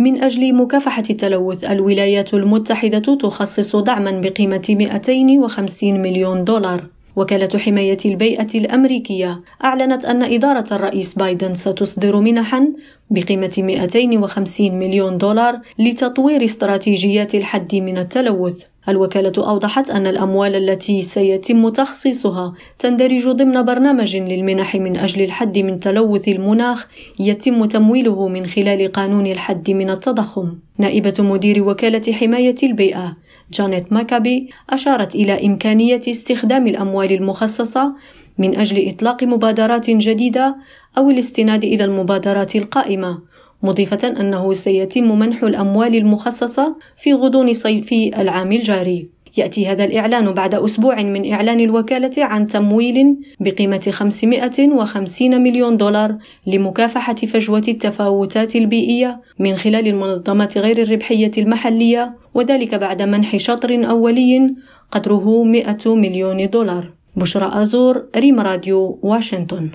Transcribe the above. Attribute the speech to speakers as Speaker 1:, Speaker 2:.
Speaker 1: من أجل مكافحة التلوث الولايات المتحدة تخصص دعما بقيمة 250 مليون دولار وكالة حماية البيئة الأمريكية أعلنت أن إدارة الرئيس بايدن ستصدر منحا بقيمة 250 مليون دولار لتطوير استراتيجيات الحد من التلوث. الوكالة أوضحت أن الأموال التي سيتم تخصيصها تندرج ضمن برنامج للمنح من أجل الحد من تلوث المناخ يتم تمويله من خلال قانون الحد من التضخم. نائبة مدير وكالة حماية البيئة جانيت ماكابي أشارت إلى إمكانية استخدام الأموال المخصصة من أجل إطلاق مبادرات جديدة أو الاستناد إلى المبادرات القائمة مضيفة أنه سيتم منح الأموال المخصصة في غضون صيف العام الجاري. يأتي هذا الإعلان بعد أسبوع من إعلان الوكالة عن تمويل بقيمة 550 مليون دولار لمكافحة فجوة التفاوتات البيئية من خلال المنظمات غير الربحية المحلية وذلك بعد منح شطر أولي قدره 100 مليون دولار. بشرى أزور ريم راديو واشنطن.